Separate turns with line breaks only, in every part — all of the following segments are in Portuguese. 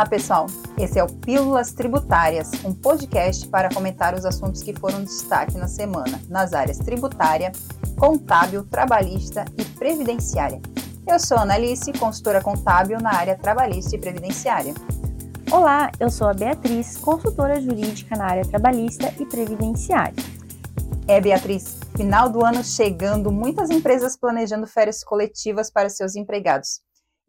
Olá, pessoal! Esse é o Pílulas Tributárias, um podcast para comentar os assuntos que foram destaque na semana nas áreas tributária, contábil, trabalhista e previdenciária. Eu sou a Analice, consultora contábil na área trabalhista e previdenciária.
Olá, eu sou a Beatriz, consultora jurídica na área trabalhista e previdenciária.
É, Beatriz, final do ano chegando, muitas empresas planejando férias coletivas para seus empregados.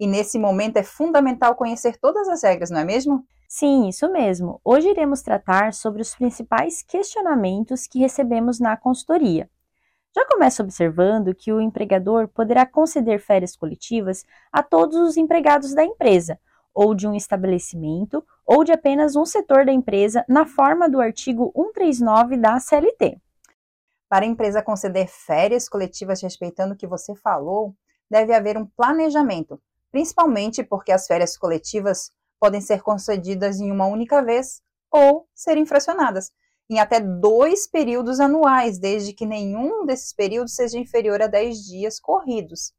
E nesse momento é fundamental conhecer todas as regras, não é mesmo?
Sim, isso mesmo. Hoje iremos tratar sobre os principais questionamentos que recebemos na consultoria. Já começa observando que o empregador poderá conceder férias coletivas a todos os empregados da empresa, ou de um estabelecimento, ou de apenas um setor da empresa, na forma do artigo 139 da CLT.
Para a empresa conceder férias coletivas respeitando o que você falou, deve haver um planejamento principalmente porque as férias coletivas podem ser concedidas em uma única vez ou serem fracionadas em até dois períodos anuais, desde que nenhum desses períodos seja inferior a 10 dias corridos.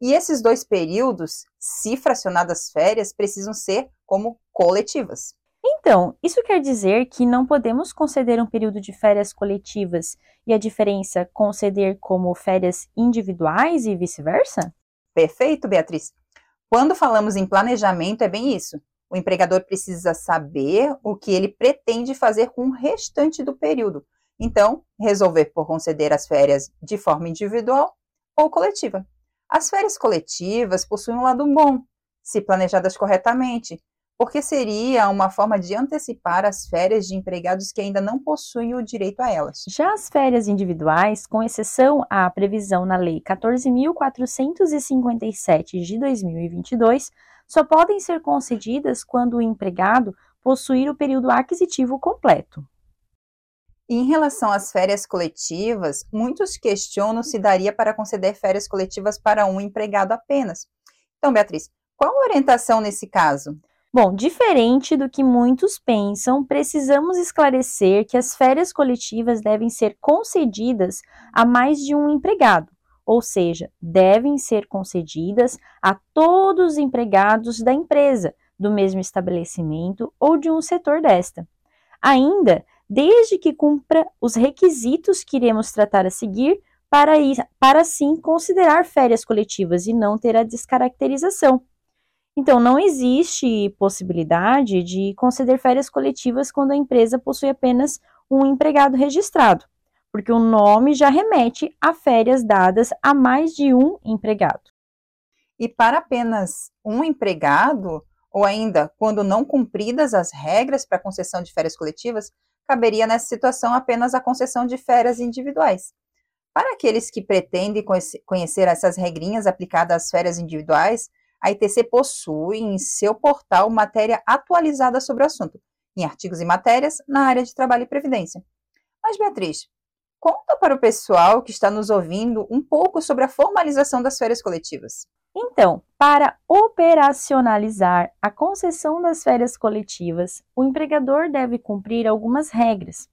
E esses dois períodos, se fracionadas férias, precisam ser como coletivas.
Então, isso quer dizer que não podemos conceder um período de férias coletivas e a diferença conceder como férias individuais e vice-versa?
Perfeito, Beatriz. Quando falamos em planejamento, é bem isso. O empregador precisa saber o que ele pretende fazer com o restante do período. Então, resolver por conceder as férias de forma individual ou coletiva. As férias coletivas possuem um lado bom, se planejadas corretamente, porque seria uma forma de antecipar as férias de empregados que ainda não possuem o direito a elas.
Já as férias individuais, com exceção à previsão na Lei 14.457 de 2022, só podem ser concedidas quando o empregado possuir o período aquisitivo completo.
Em relação às férias coletivas, muitos questionam se daria para conceder férias coletivas para um empregado apenas. Então, Beatriz, qual a orientação nesse caso?
Bom, diferente do que muitos pensam, precisamos esclarecer que as férias coletivas devem ser concedidas a mais de um empregado, ou seja, devem ser concedidas a todos os empregados da empresa, do mesmo estabelecimento ou de um setor desta. Ainda, desde que cumpra os requisitos que iremos tratar a seguir, para, ir, para sim considerar férias coletivas e não ter a descaracterização. Então, não existe possibilidade de conceder férias coletivas quando a empresa possui apenas um empregado registrado, porque o nome já remete a férias dadas a mais de um empregado.
E para apenas um empregado, ou ainda quando não cumpridas as regras para concessão de férias coletivas, caberia nessa situação apenas a concessão de férias individuais. Para aqueles que pretendem conhecer essas regrinhas aplicadas às férias individuais, a ITC possui em seu portal matéria atualizada sobre o assunto, em artigos e matérias na área de trabalho e previdência. Mas, Beatriz, conta para o pessoal que está nos ouvindo um pouco sobre a formalização das férias coletivas.
Então, para operacionalizar a concessão das férias coletivas, o empregador deve cumprir algumas regras.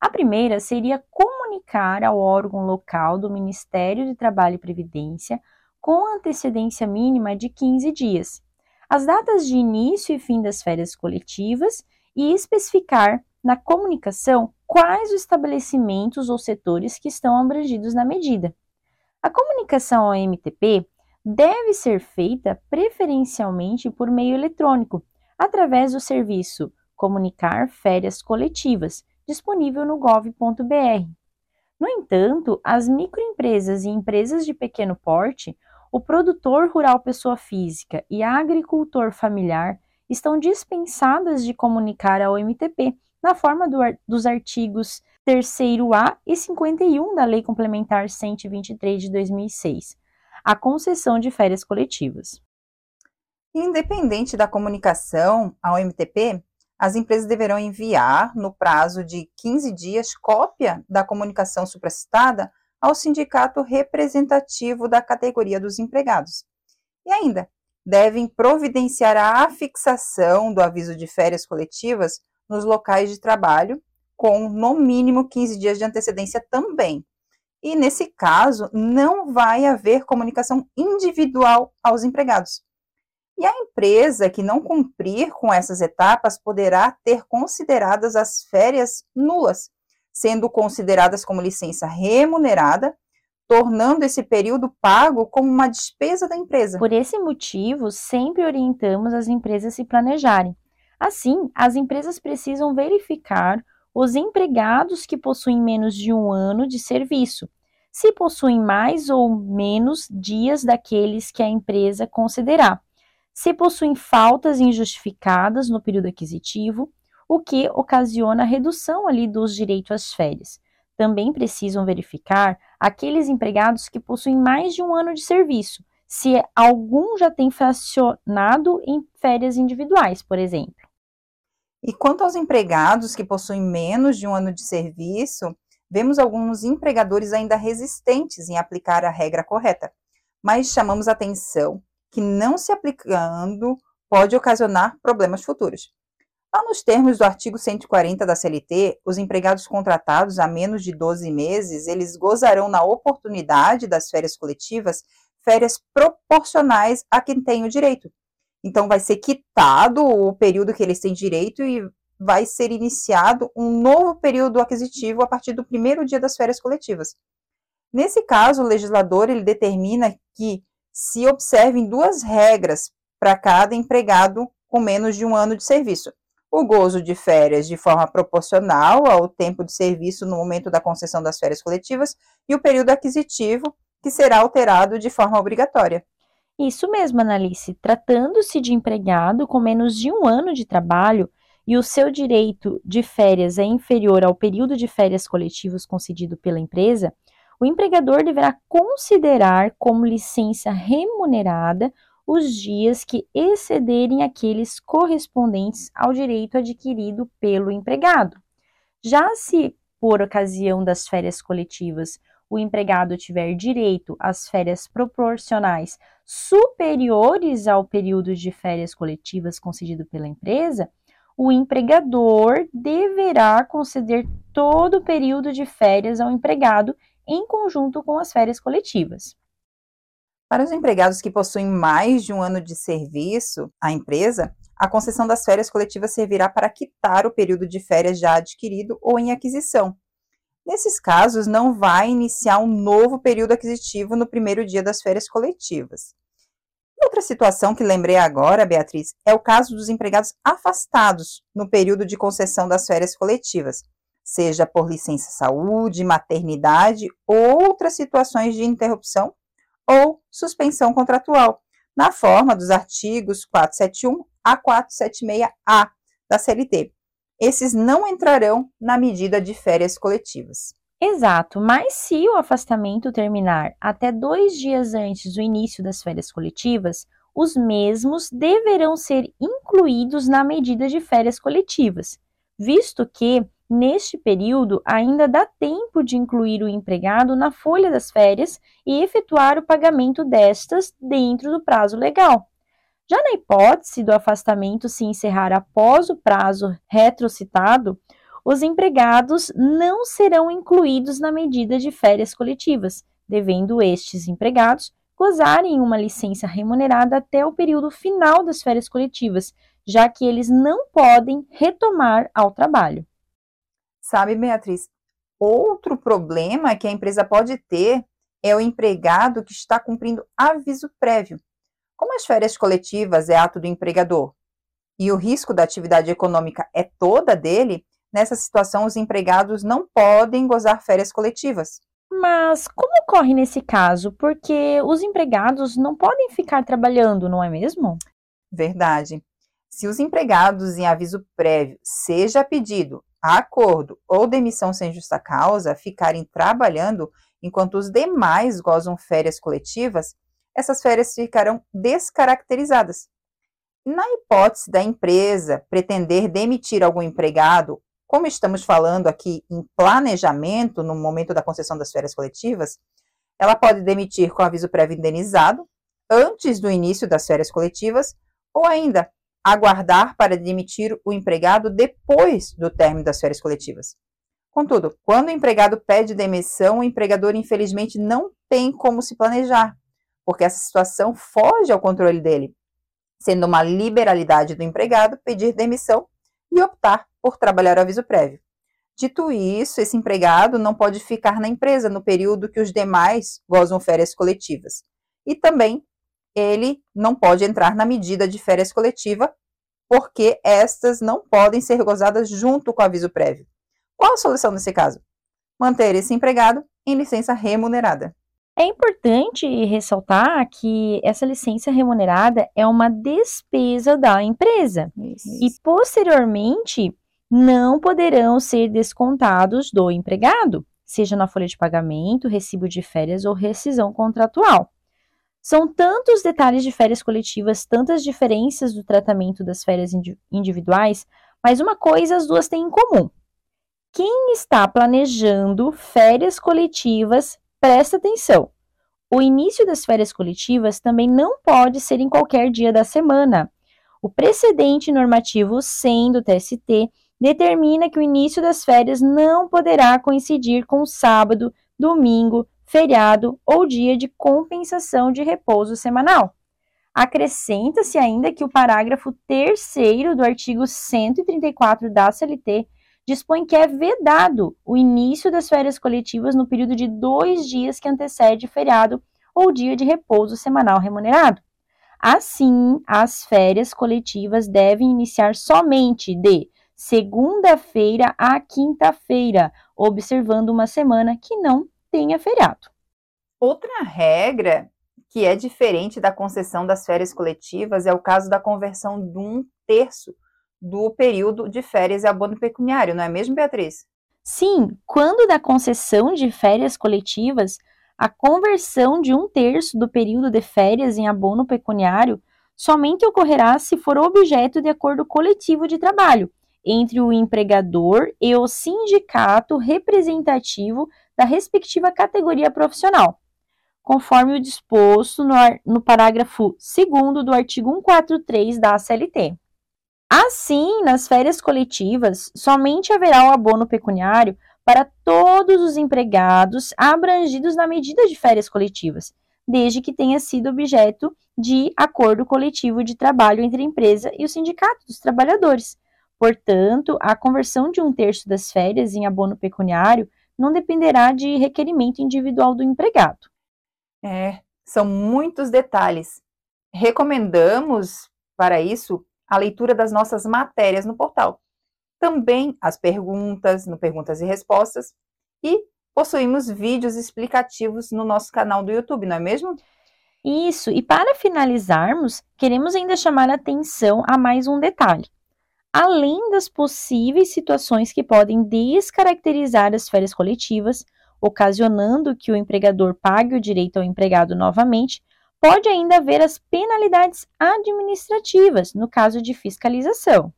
A primeira seria comunicar ao órgão local do Ministério de Trabalho e Previdência com antecedência mínima de 15 dias, as datas de início e fim das férias coletivas e especificar na comunicação quais os estabelecimentos ou setores que estão abrangidos na medida. A comunicação ao MTP deve ser feita preferencialmente por meio eletrônico, através do serviço Comunicar Férias Coletivas, disponível no gov.br. No entanto, as microempresas e empresas de pequeno porte o produtor rural pessoa física e agricultor familiar estão dispensadas de comunicar ao MTP na forma do, dos artigos 3A e 51 da Lei Complementar 123 de 2006, a concessão de férias coletivas.
Independente da comunicação ao MTP, as empresas deverão enviar, no prazo de 15 dias, cópia da comunicação supracitada ao sindicato representativo da categoria dos empregados. E ainda, devem providenciar a afixação do aviso de férias coletivas nos locais de trabalho, com no mínimo 15 dias de antecedência também. E nesse caso, não vai haver comunicação individual aos empregados. E a empresa que não cumprir com essas etapas poderá ter consideradas as férias nulas, sendo consideradas como licença remunerada, tornando esse período pago como uma despesa da empresa.
Por esse motivo, sempre orientamos as empresas a se planejarem. Assim, as empresas precisam verificar os empregados que possuem menos de um ano de serviço, se possuem mais ou menos dias daqueles que a empresa considerar se possuem faltas injustificadas no período aquisitivo, o que ocasiona a redução ali dos direitos às férias. Também precisam verificar aqueles empregados que possuem mais de um ano de serviço, se algum já tem fracionado em férias individuais, por exemplo.
E quanto aos empregados que possuem menos de um ano de serviço, vemos alguns empregadores ainda resistentes em aplicar a regra correta, mas chamamos atenção que não se aplicando pode ocasionar problemas futuros. Lá nos termos do artigo 140 da CLT, os empregados contratados há menos de 12 meses, eles gozarão na oportunidade das férias coletivas, férias proporcionais a quem tem o direito. Então vai ser quitado o período que eles têm direito e vai ser iniciado um novo período aquisitivo a partir do primeiro dia das férias coletivas. Nesse caso, o legislador ele determina que se observem duas regras para cada empregado com menos de um ano de serviço. O gozo de férias de forma proporcional ao tempo de serviço no momento da concessão das férias coletivas e o período aquisitivo, que será alterado de forma obrigatória.
Isso mesmo, Analice. Tratando-se de empregado com menos de um ano de trabalho e o seu direito de férias é inferior ao período de férias coletivos concedido pela empresa, o empregador deverá considerar como licença remunerada os dias que excederem aqueles correspondentes ao direito adquirido pelo empregado. Já se, por ocasião das férias coletivas, o empregado tiver direito às férias proporcionais superiores ao período de férias coletivas concedido pela empresa, o empregador deverá conceder todo o período de férias ao empregado em conjunto com as férias coletivas.
Para os empregados que possuem mais de um ano de serviço à empresa, a concessão das férias coletivas servirá para quitar o período de férias já adquirido ou em aquisição. Nesses casos, não vai iniciar um novo período aquisitivo no primeiro dia das férias coletivas. Outra situação que lembrei agora, Beatriz, é o caso dos empregados afastados no período de concessão das férias coletivas, seja por licença saúde, maternidade, outras situações de interrupção ou suspensão contratual, na forma dos artigos 471 a 476A da CLT. Esses não entrarão na medida de férias coletivas.
Exato, mas se o afastamento terminar até dois dias antes do início das férias coletivas, os mesmos deverão ser incluídos na medida de férias coletivas, visto que Neste período, ainda dá tempo de incluir o empregado na folha das férias e efetuar o pagamento destas dentro do prazo legal. Já na hipótese do afastamento se encerrar após o prazo retrocitado, os empregados não serão incluídos na medida de férias coletivas, devendo estes empregados gozarem uma licença remunerada até o período final das férias coletivas, já que eles não podem retomar ao trabalho.
Sabe, Beatriz, outro problema que a empresa pode ter é o empregado que está cumprindo aviso prévio. Como as férias coletivas é ato do empregador e o risco da atividade econômica é toda dele, nessa situação os empregados não podem gozar férias coletivas.
Mas como ocorre nesse caso? Porque os empregados não podem ficar trabalhando, não é mesmo?
Verdade. Se os empregados em aviso prévio, seja pedido acordo ou demissão sem justa causa ficarem trabalhando enquanto os demais gozam férias coletivas, essas férias ficarão descaracterizadas. Na hipótese da empresa pretender demitir algum empregado, como estamos falando aqui em planejamento no momento da concessão das férias coletivas, ela pode demitir com aviso prévio indenizado antes do início das férias coletivas ou ainda aguardar para demitir o empregado depois do término das férias coletivas. Contudo, quando o empregado pede demissão, o empregador infelizmente não tem como se planejar, porque essa situação foge ao controle dele. sendo uma liberalidade do empregado pedir demissão e optar por trabalhar o aviso prévio. Dito isso, esse empregado não pode ficar na empresa no período que os demais gozam férias coletivas. E também ele não pode entrar na medida de férias coletiva, porque estas não podem ser gozadas junto com o aviso prévio. Qual a solução nesse caso? Manter esse empregado em licença remunerada.
É importante ressaltar que essa licença remunerada é uma despesa da empresa Isso. e, posteriormente, não poderão ser descontados do empregado, seja na folha de pagamento, recibo de férias ou rescisão contratual. São tantos detalhes de férias coletivas, tantas diferenças do tratamento das férias individuais, mas uma coisa as duas têm em comum. Quem está planejando férias coletivas presta atenção. O início das férias coletivas também não pode ser em qualquer dia da semana. O precedente normativo 100 do TST determina que o início das férias não poderá coincidir com sábado, domingo, feriado ou dia de compensação de repouso semanal. Acrescenta-se ainda que o parágrafo 3 do artigo 134 da CLT dispõe que é vedado o início das férias coletivas no período de dois dias que antecede feriado ou dia de repouso semanal remunerado. Assim, as férias coletivas devem iniciar somente de segunda-feira a quinta-feira, observando uma semana que não tenha feriado.
Outra regra que é diferente da concessão das férias coletivas é o caso da conversão de um terço do período de férias e abono pecuniário, não é mesmo, Beatriz?
Sim, quando da concessão de férias coletivas, a conversão de um terço do período de férias em abono pecuniário somente ocorrerá se for objeto de acordo coletivo de trabalho entre o empregador e o sindicato representativo da respectiva categoria profissional, conforme o disposto no, no parágrafo 2 do artigo 143 da CLT. Assim, nas férias coletivas, somente haverá o abono pecuniário para todos os empregados abrangidos na medida de férias coletivas, desde que tenha sido objeto de acordo coletivo de trabalho entre a empresa e o sindicato dos trabalhadores. Portanto, a conversão de um terço das férias em abono pecuniário não dependerá de requerimento individual do empregado.
É, são muitos detalhes. Recomendamos, para isso, a leitura das nossas matérias no portal. Também as perguntas, no Perguntas e Respostas, e possuímos vídeos explicativos no nosso canal do YouTube, não é mesmo?
Isso, e para finalizarmos, queremos ainda chamar a atenção a mais um detalhe. Além das possíveis situações que podem descaracterizar as férias coletivas, ocasionando que o empregador pague o direito ao empregado novamente, pode ainda haver as penalidades administrativas, no caso de fiscalização.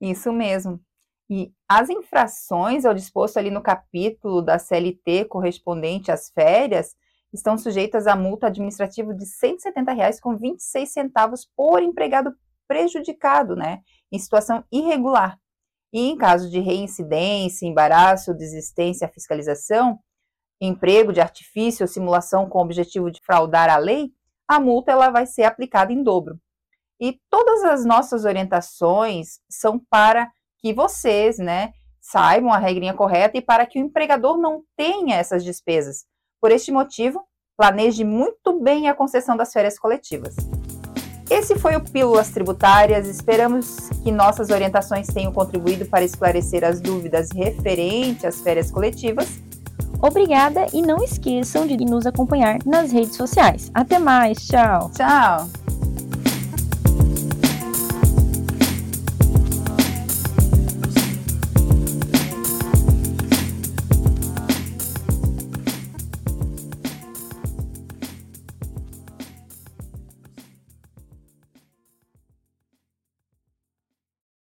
Isso mesmo. E as infrações ao disposto ali no capítulo da CLT correspondente às férias estão sujeitas a multa administrativa de 170 reais com 26 centavos por empregado prejudicado, né, em situação irregular. E em caso de reincidência, embaraço, desistência à fiscalização, emprego de artifício ou simulação com o objetivo de fraudar a lei, a multa ela vai ser aplicada em dobro. E todas as nossas orientações são para que vocês, né, saibam a regrinha correta e para que o empregador não tenha essas despesas. Por este motivo, planeje muito bem a concessão das férias coletivas. Esse foi o Pílulas Tributárias. Esperamos que nossas orientações tenham contribuído para esclarecer as dúvidas referentes às férias coletivas
Obrigada e não esqueçam de nos acompanhar nas redes sociais. Até mais, tchau!
Tchau!